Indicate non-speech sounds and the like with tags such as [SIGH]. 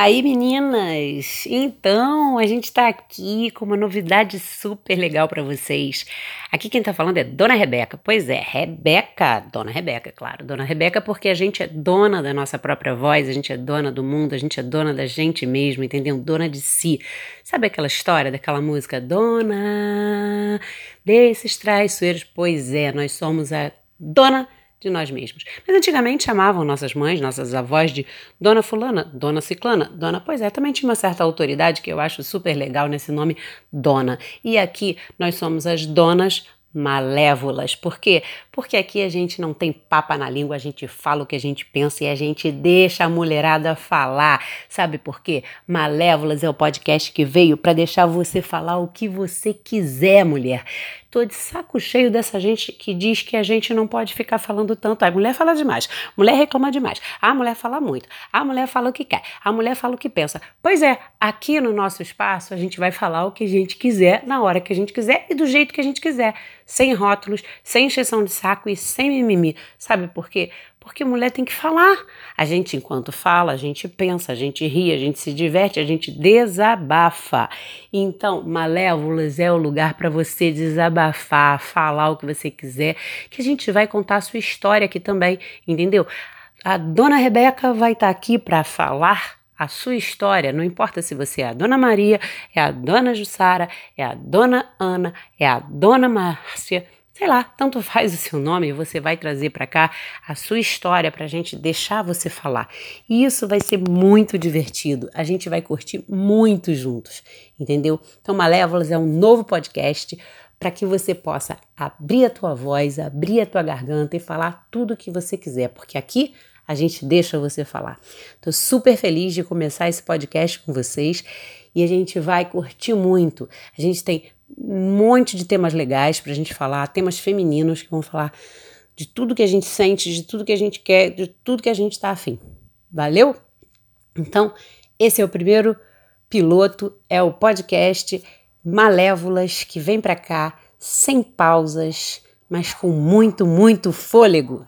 Aí, meninas, então a gente está aqui com uma novidade super legal para vocês. Aqui quem está falando é Dona Rebeca. Pois é, Rebeca, Dona Rebeca, claro. Dona Rebeca, porque a gente é dona da nossa própria voz, a gente é dona do mundo, a gente é dona da gente mesmo, entendeu? Dona de si. Sabe aquela história daquela música Dona desses traiçoeiros? Pois é, nós somos a dona de nós mesmos. Mas antigamente chamavam nossas mães, nossas avós de Dona Fulana, Dona Ciclana, Dona. Pois é, também tinha uma certa autoridade que eu acho super legal nesse nome, Dona. E aqui nós somos as donas malévolas. Por quê? Porque aqui a gente não tem papa na língua, a gente fala o que a gente pensa e a gente deixa a mulherada falar. Sabe por quê? Malévolas é o podcast que veio para deixar você falar o que você quiser, mulher. Tô de saco cheio dessa gente que diz que a gente não pode ficar falando tanto. A mulher fala demais, mulher reclama demais, a mulher fala muito, a mulher fala o que quer, a mulher fala o que pensa. Pois é, aqui no nosso espaço a gente vai falar o que a gente quiser, na hora que a gente quiser e do jeito que a gente quiser, sem rótulos, sem encheção de saco e sem mimimi. Sabe por quê? Porque mulher tem que falar. A gente, enquanto fala, a gente pensa, a gente ri, a gente se diverte, a gente desabafa. Então, Malévolas é o lugar para você desabafar, falar o que você quiser, que a gente vai contar a sua história aqui também, entendeu? A dona Rebeca vai estar tá aqui para falar a sua história, não importa se você é a Dona Maria, é a Dona Jussara, é a Dona Ana, é a Dona Márcia, sei lá, tanto faz [LAUGHS] o seu nome, você vai trazer para cá a sua história para a gente deixar você falar. E isso vai ser muito divertido, a gente vai curtir muito juntos, entendeu? Então, Malévolas é um novo podcast para que você possa abrir a tua voz, abrir a tua garganta e falar tudo o que você quiser, porque aqui a gente deixa você falar. Estou super feliz de começar esse podcast com vocês e a gente vai curtir muito. A gente tem um monte de temas legais para a gente falar, temas femininos que vão falar de tudo que a gente sente, de tudo que a gente quer, de tudo que a gente está afim. Valeu? Então, esse é o primeiro piloto, é o podcast Malévolas que vem para cá sem pausas, mas com muito, muito fôlego.